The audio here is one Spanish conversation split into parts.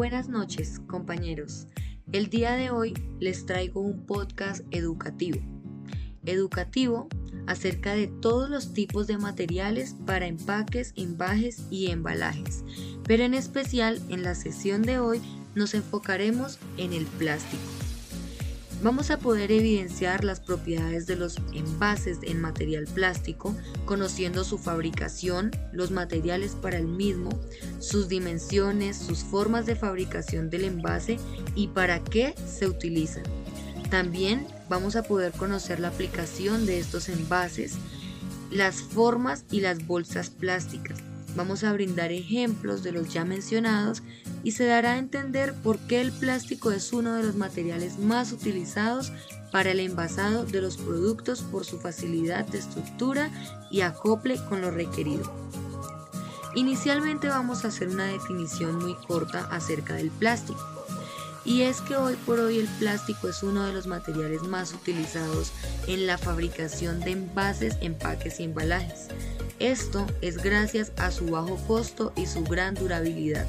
Buenas noches, compañeros. El día de hoy les traigo un podcast educativo. Educativo acerca de todos los tipos de materiales para empaques, embajes y embalajes. Pero en especial en la sesión de hoy nos enfocaremos en el plástico vamos a poder evidenciar las propiedades de los envases en material plástico, conociendo su fabricación, los materiales para el mismo, sus dimensiones, sus formas de fabricación del envase y para qué se utilizan. También vamos a poder conocer la aplicación de estos envases, las formas y las bolsas plásticas. Vamos a brindar ejemplos de los ya mencionados y se dará a entender por qué el plástico es uno de los materiales más utilizados para el envasado de los productos por su facilidad de estructura y acople con lo requerido. Inicialmente vamos a hacer una definición muy corta acerca del plástico. Y es que hoy por hoy el plástico es uno de los materiales más utilizados en la fabricación de envases, empaques y embalajes. Esto es gracias a su bajo costo y su gran durabilidad.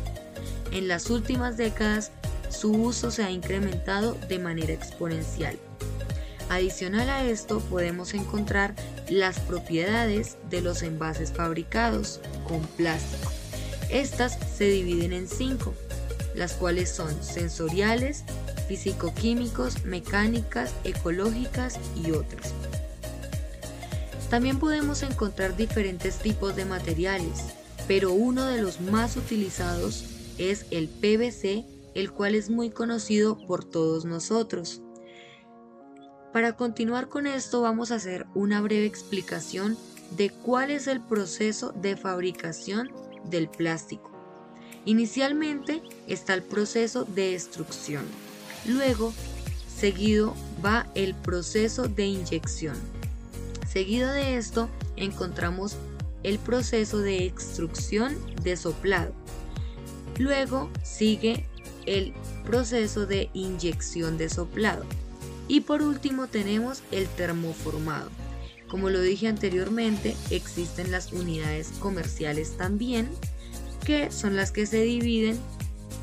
En las últimas décadas, su uso se ha incrementado de manera exponencial. Adicional a esto, podemos encontrar las propiedades de los envases fabricados con plástico. Estas se dividen en cinco, las cuales son sensoriales, físico-químicos, mecánicas, ecológicas y otras. También podemos encontrar diferentes tipos de materiales, pero uno de los más utilizados es el PVC, el cual es muy conocido por todos nosotros. Para continuar con esto vamos a hacer una breve explicación de cuál es el proceso de fabricación del plástico. Inicialmente está el proceso de extrusión, luego seguido va el proceso de inyección. Seguido de esto encontramos el proceso de extrusión de soplado, Luego sigue el proceso de inyección de soplado. Y por último tenemos el termoformado. Como lo dije anteriormente, existen las unidades comerciales también, que son las que se dividen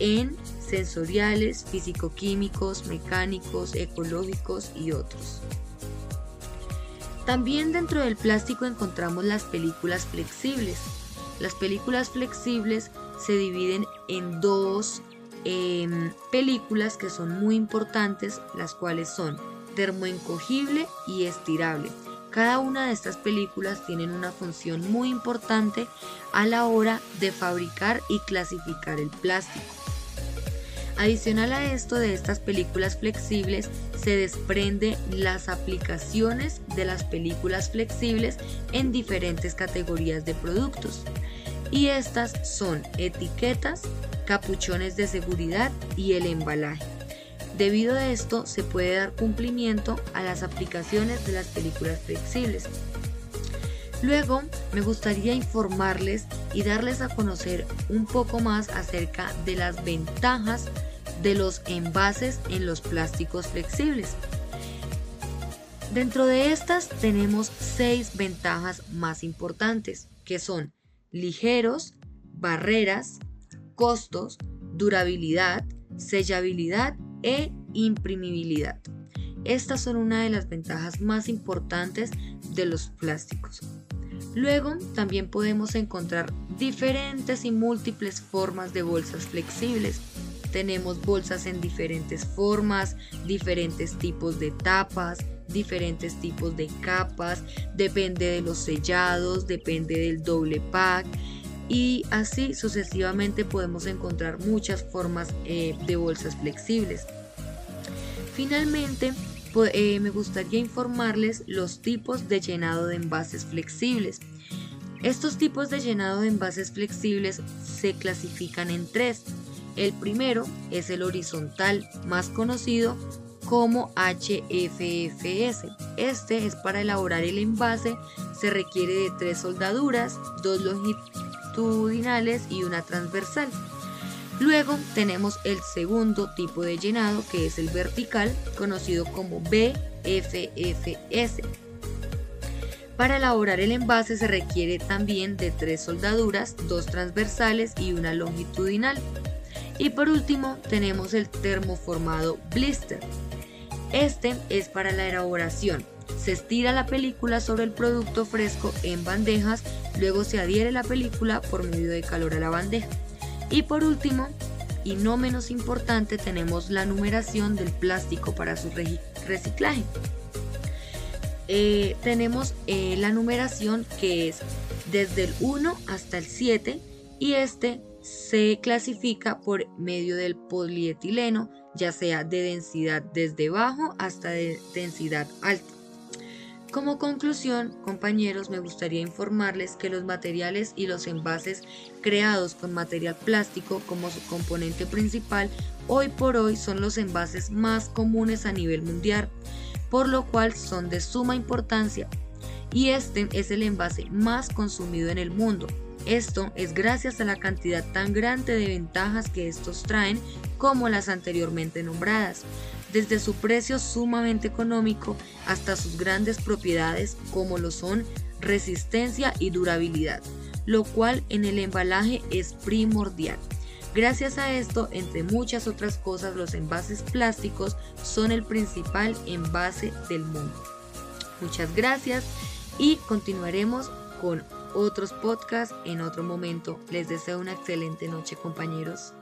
en sensoriales, físico-químicos, mecánicos, ecológicos y otros. También dentro del plástico encontramos las películas flexibles. Las películas flexibles se dividen en dos em, películas que son muy importantes, las cuales son termoencogible y estirable. Cada una de estas películas tienen una función muy importante a la hora de fabricar y clasificar el plástico. Adicional a esto de estas películas flexibles se desprende las aplicaciones de las películas flexibles en diferentes categorías de productos y estas son etiquetas, capuchones de seguridad y el embalaje. Debido a esto se puede dar cumplimiento a las aplicaciones de las películas flexibles. Luego me gustaría informarles y darles a conocer un poco más acerca de las ventajas de los envases en los plásticos flexibles. Dentro de estas tenemos seis ventajas más importantes, que son ligeros, barreras, costos, durabilidad, sellabilidad e imprimibilidad. Estas son una de las ventajas más importantes de los plásticos. Luego también podemos encontrar diferentes y múltiples formas de bolsas flexibles. Tenemos bolsas en diferentes formas, diferentes tipos de tapas, diferentes tipos de capas, depende de los sellados, depende del doble pack y así sucesivamente podemos encontrar muchas formas eh, de bolsas flexibles. Finalmente, eh, me gustaría informarles los tipos de llenado de envases flexibles. Estos tipos de llenado de envases flexibles se clasifican en tres. El primero es el horizontal, más conocido como HFFS. Este es para elaborar el envase, se requiere de tres soldaduras, dos longitudinales y una transversal. Luego tenemos el segundo tipo de llenado que es el vertical, conocido como BFFS. Para elaborar el envase se requiere también de tres soldaduras, dos transversales y una longitudinal. Y por último tenemos el termoformado blister. Este es para la elaboración. Se estira la película sobre el producto fresco en bandejas, luego se adhiere la película por medio de calor a la bandeja. Y por último, y no menos importante, tenemos la numeración del plástico para su reciclaje. Eh, tenemos eh, la numeración que es desde el 1 hasta el 7 y este se clasifica por medio del polietileno, ya sea de densidad desde bajo hasta de densidad alta. Como conclusión, compañeros, me gustaría informarles que los materiales y los envases creados con material plástico como su componente principal hoy por hoy son los envases más comunes a nivel mundial, por lo cual son de suma importancia y este es el envase más consumido en el mundo. Esto es gracias a la cantidad tan grande de ventajas que estos traen como las anteriormente nombradas desde su precio sumamente económico hasta sus grandes propiedades como lo son resistencia y durabilidad, lo cual en el embalaje es primordial. Gracias a esto, entre muchas otras cosas, los envases plásticos son el principal envase del mundo. Muchas gracias y continuaremos con otros podcasts en otro momento. Les deseo una excelente noche compañeros.